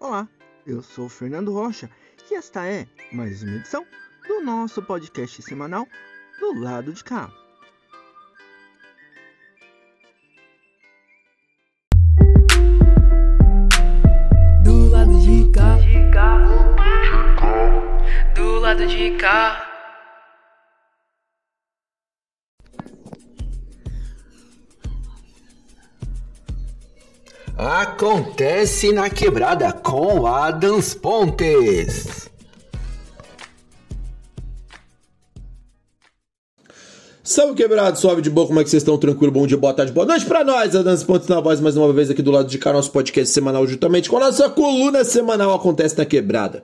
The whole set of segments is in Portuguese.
Olá, eu sou o Fernando Rocha e esta é mais uma edição do nosso podcast semanal do lado de cá. Do lado de cá. Do lado de cá. Acontece na quebrada com Adams Pontes. Salve quebrado, suave de boa, como é que vocês estão? Tranquilo, bom dia, boa tarde, boa noite pra nós, Adams Pontes na voz mais uma vez aqui do lado de cá, nosso podcast semanal, juntamente com a nossa coluna semanal Acontece na Quebrada.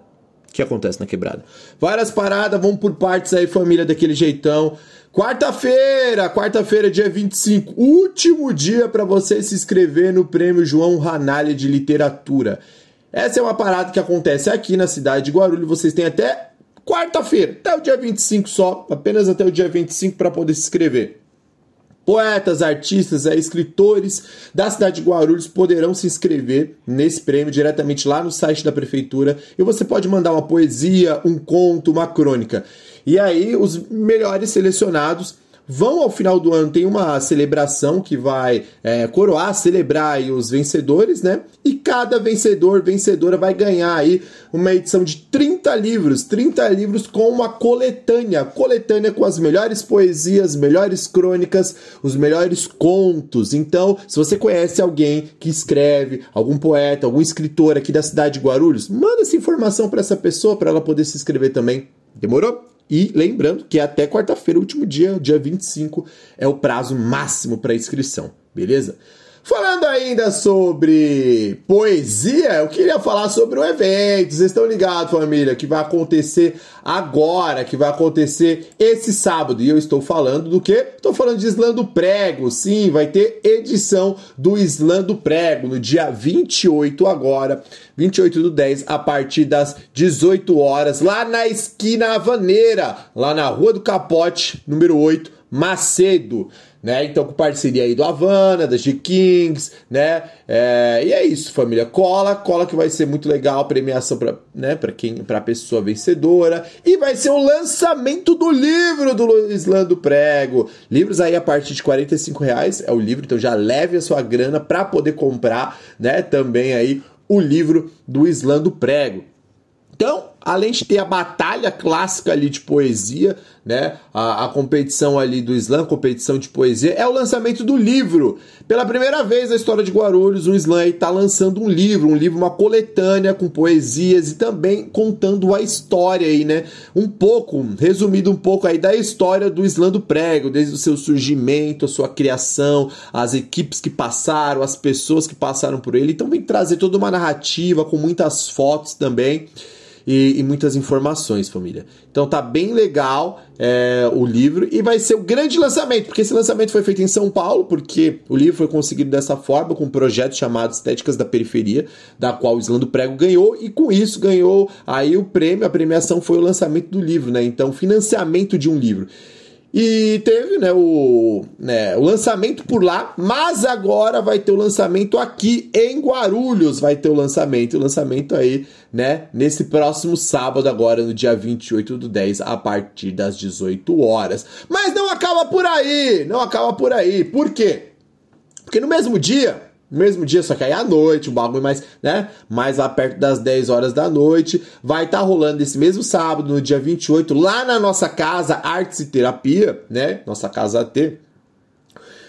Que acontece na quebrada? Várias paradas, vamos por partes aí, família, daquele jeitão. Quarta-feira, quarta-feira, dia 25, último dia para você se inscrever no Prêmio João Ranalha de Literatura. Essa é uma parada que acontece aqui na cidade de Guarulhos. Vocês têm até quarta-feira, até o dia 25 só, apenas até o dia 25 para poder se inscrever. Poetas, artistas, é, escritores da cidade de Guarulhos poderão se inscrever nesse prêmio diretamente lá no site da prefeitura e você pode mandar uma poesia, um conto, uma crônica. E aí, os melhores selecionados vão ao final do ano, tem uma celebração que vai é, coroar, celebrar os vencedores, né? E cada vencedor, vencedora vai ganhar aí uma edição de 30 livros, 30 livros com uma coletânea, coletânea com as melhores poesias, melhores crônicas, os melhores contos. Então, se você conhece alguém que escreve, algum poeta, algum escritor aqui da cidade de Guarulhos, manda essa informação para essa pessoa para ela poder se inscrever também. Demorou? E lembrando que até quarta-feira, último dia, dia 25, é o prazo máximo para inscrição, beleza? Falando ainda sobre poesia, eu queria falar sobre o evento. Vocês estão ligados, família, que vai acontecer agora, que vai acontecer esse sábado. E eu estou falando do quê? Estou falando de Islã do Prego. Sim, vai ter edição do Islã do Prego no dia 28 agora, 28 do 10, a partir das 18 horas, lá na esquina Havaneira, lá na Rua do Capote, número 8, Macedo né? Então, com parceria aí do Havana, da G-Kings, né? É, e é isso, família. Cola, cola que vai ser muito legal, premiação para né, pra quem, pra pessoa vencedora. E vai ser o lançamento do livro do Luiz Lando Prego. Livros aí a partir de 45 reais é o livro, então já leve a sua grana para poder comprar, né? Também aí o livro do Islando Prego. Então, além de ter a batalha clássica ali de poesia, né? A, a, competição ali do slam, competição de poesia, é o lançamento do livro. Pela primeira vez na história de Guarulhos, o slam está lançando um livro, um livro, uma coletânea com poesias e também contando a história aí, né? Um pouco, resumido um pouco aí da história do slam do prego, desde o seu surgimento, a sua criação, as equipes que passaram, as pessoas que passaram por ele. Então vem trazer toda uma narrativa com muitas fotos também e, e muitas informações, família. Então tá bem legal é, o livro e vai ser o grande lançamento, porque esse lançamento foi feito em São Paulo, porque o livro foi conseguido dessa forma, com um projeto chamado Estéticas da Periferia, da qual o Islando Prego ganhou, e com isso ganhou aí o prêmio, a premiação foi o lançamento do livro, né? Então, financiamento de um livro. E teve né, o, né, o lançamento por lá, mas agora vai ter o lançamento aqui em Guarulhos. Vai ter o lançamento, o lançamento aí, né, nesse próximo sábado, agora no dia 28 do 10, a partir das 18 horas. Mas não acaba por aí, não acaba por aí. Por quê? Porque no mesmo dia mesmo dia, só que aí à noite, o bagulho mais, né? Mais lá perto das 10 horas da noite. Vai estar tá rolando esse mesmo sábado, no dia 28, lá na nossa casa Artes e Terapia, né? Nossa casa AT.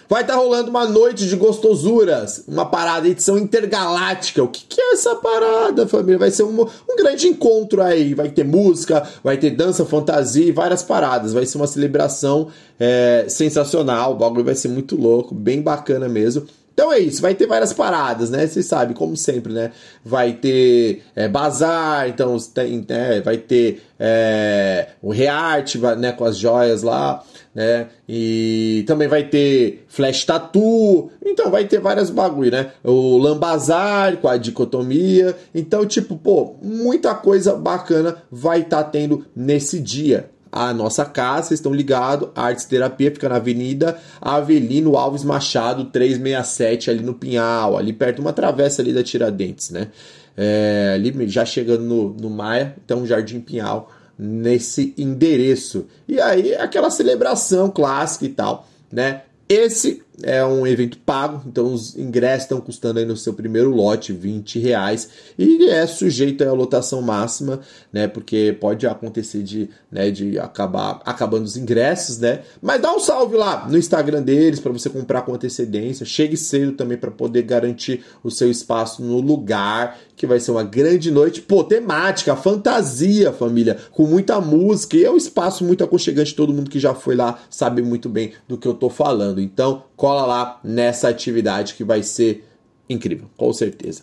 Vai estar tá rolando uma noite de gostosuras, uma parada, edição intergaláctica. O que, que é essa parada, família? Vai ser um, um grande encontro aí. Vai ter música, vai ter dança, fantasia e várias paradas. Vai ser uma celebração é, sensacional. O bagulho vai ser muito louco, bem bacana mesmo. Então é isso, vai ter várias paradas, né? Você sabe, como sempre, né? Vai ter é, bazar, então tem, né? vai ter é, o rearte, né? Com as joias lá, né? E também vai ter flash tattoo, então vai ter várias bagulho, né? O lambazar com a dicotomia, então tipo, pô, muita coisa bacana vai estar tá tendo nesse dia a nossa casa, vocês estão ligados, Artes Terapia fica na Avenida Avelino Alves Machado 367 ali no Pinhal, ali perto de uma travessa ali da Tiradentes, né? É, ali já chegando no, no Maia, então Jardim Pinhal nesse endereço. E aí aquela celebração clássica e tal, né? Esse é um evento pago, então os ingressos estão custando aí no seu primeiro lote 20 reais e é sujeito à lotação máxima, né? Porque pode acontecer de, né, de acabar acabando os ingressos, né? Mas dá um salve lá no Instagram deles para você comprar com antecedência. Chegue cedo também para poder garantir o seu espaço no lugar, que vai ser uma grande noite, pô, temática, fantasia, família, com muita música e é um espaço muito aconchegante. Todo mundo que já foi lá sabe muito bem do que eu tô falando. Então, cola lá nessa atividade que vai ser incrível, com certeza.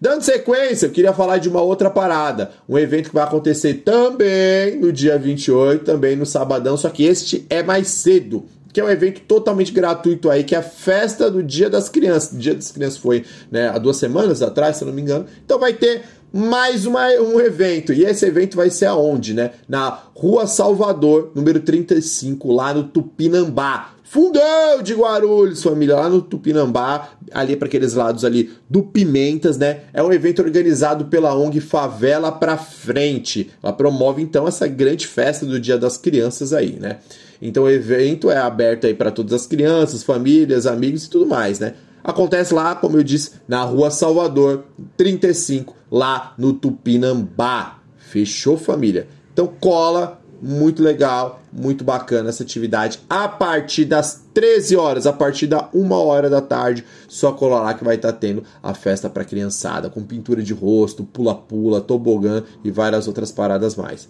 Dando sequência, eu queria falar de uma outra parada, um evento que vai acontecer também no dia 28, também no sabadão, só que este é mais cedo, que é um evento totalmente gratuito aí, que é a festa do Dia das Crianças. O Dia das Crianças foi né, há duas semanas atrás, se eu não me engano. Então vai ter mais uma, um evento. E esse evento vai ser aonde, né? Na Rua Salvador, número 35, lá no Tupinambá. Fundão de Guarulhos, família, lá no Tupinambá, ali para aqueles lados ali do Pimentas, né? É um evento organizado pela ONG Favela pra Frente. Ela promove então essa grande festa do Dia das Crianças aí, né? Então o evento é aberto aí para todas as crianças, famílias, amigos e tudo mais, né? Acontece lá, como eu disse, na Rua Salvador, 35, lá no Tupinambá. Fechou, família? Então cola, muito legal, muito bacana essa atividade. A partir das 13 horas, a partir da 1 hora da tarde, só colar lá que vai estar tá tendo a festa para criançada, com pintura de rosto, pula-pula, tobogã e várias outras paradas mais.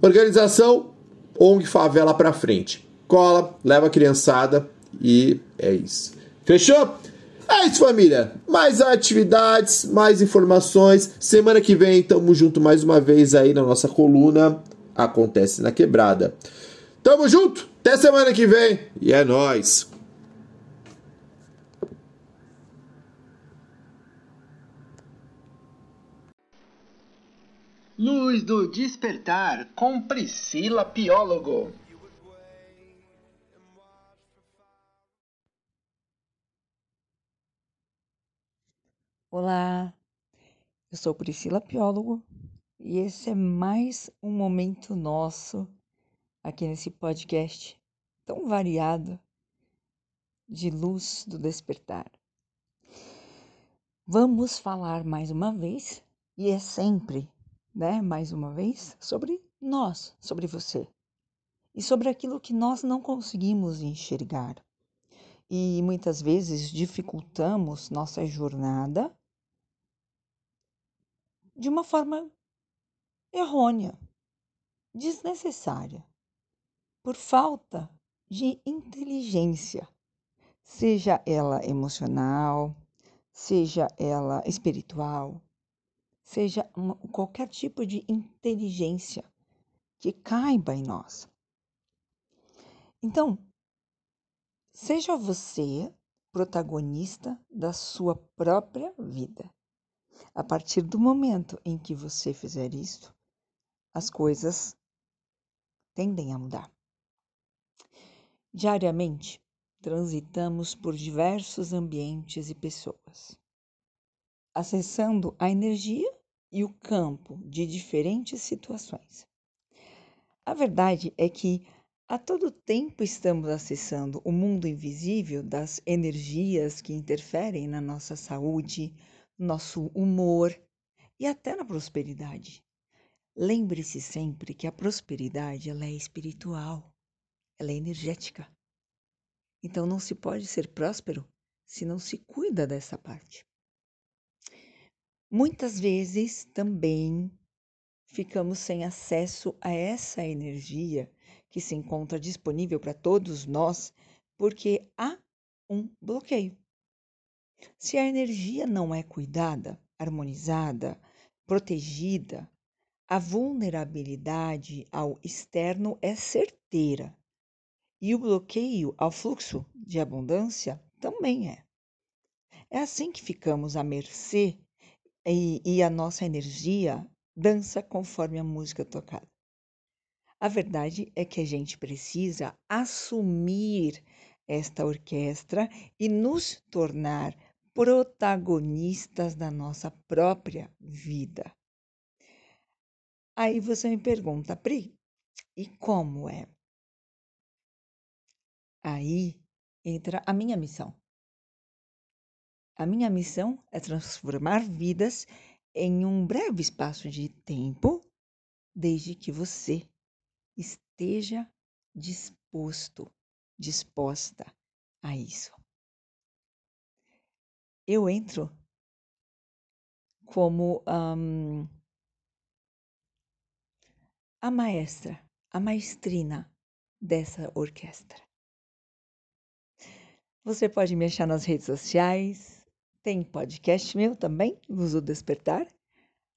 Organização ONG Favela para frente. Cola, leva a criançada e é isso. Fechou? É isso, família. Mais atividades, mais informações. Semana que vem, tamo junto mais uma vez aí na nossa coluna acontece na quebrada. Tamo junto, até semana que vem e é nós. Luz do Despertar com Priscila Piólogo. Olá, eu sou Priscila Piólogo e esse é mais um momento nosso aqui nesse podcast tão variado de luz do despertar. Vamos falar mais uma vez, e é sempre, né, mais uma vez, sobre nós, sobre você. E sobre aquilo que nós não conseguimos enxergar. E muitas vezes dificultamos nossa jornada de uma forma errônea, desnecessária, por falta de inteligência, seja ela emocional, seja ela espiritual, seja uma, qualquer tipo de inteligência que caiba em nós. Então, seja você protagonista da sua própria vida. A partir do momento em que você fizer isso, as coisas tendem a mudar. Diariamente, transitamos por diversos ambientes e pessoas, acessando a energia e o campo de diferentes situações. A verdade é que a todo tempo estamos acessando o mundo invisível das energias que interferem na nossa saúde, nosso humor e até na prosperidade. Lembre-se sempre que a prosperidade ela é espiritual, ela é energética. Então não se pode ser próspero se não se cuida dessa parte. Muitas vezes também ficamos sem acesso a essa energia que se encontra disponível para todos nós porque há um bloqueio. Se a energia não é cuidada, harmonizada, protegida, a vulnerabilidade ao externo é certeira e o bloqueio ao fluxo de abundância também é. É assim que ficamos à mercê e, e a nossa energia dança conforme a música tocada. A verdade é que a gente precisa assumir esta orquestra e nos tornar protagonistas da nossa própria vida. Aí você me pergunta, Pri, e como é? Aí entra a minha missão. A minha missão é transformar vidas em um breve espaço de tempo, desde que você esteja disposto, disposta a isso. Eu entro como um, a maestra, a maestrina dessa orquestra. Você pode me achar nas redes sociais, tem podcast meu também, Uso Despertar.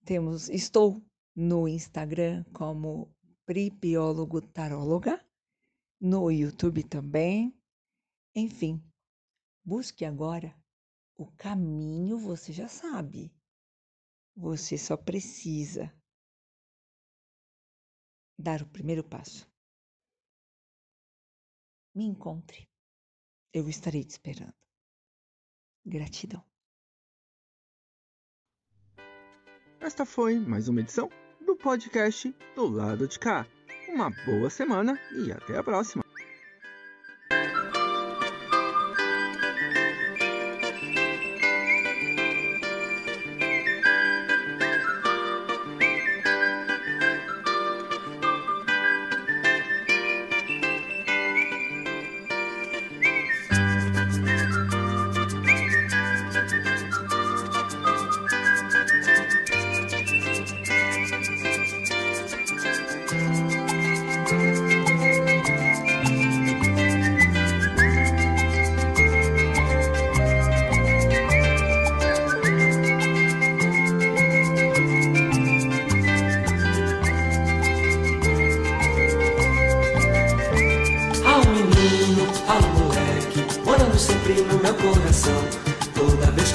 Temos, estou no Instagram como Pripiólogo Taróloga, no YouTube também. Enfim, busque agora o caminho, você já sabe. Você só precisa dar o primeiro passo. Me encontre. Eu estarei te esperando. Gratidão. Esta foi mais uma edição do podcast do lado de cá. Uma boa semana e até a próxima.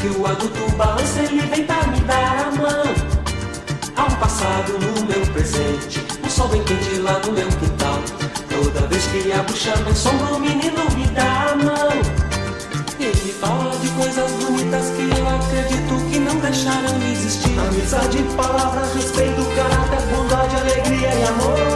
Que o adulto balança, ele vem pra me dar a mão. Há um passado no meu presente, o sol bem quente lá no meu quintal. Toda vez que a bruxa me sombra, o menino me dá a mão. Ele fala de coisas bonitas que eu acredito que não deixaram de existir. Amizade, palavra, respeito, caráter, bondade, alegria e amor.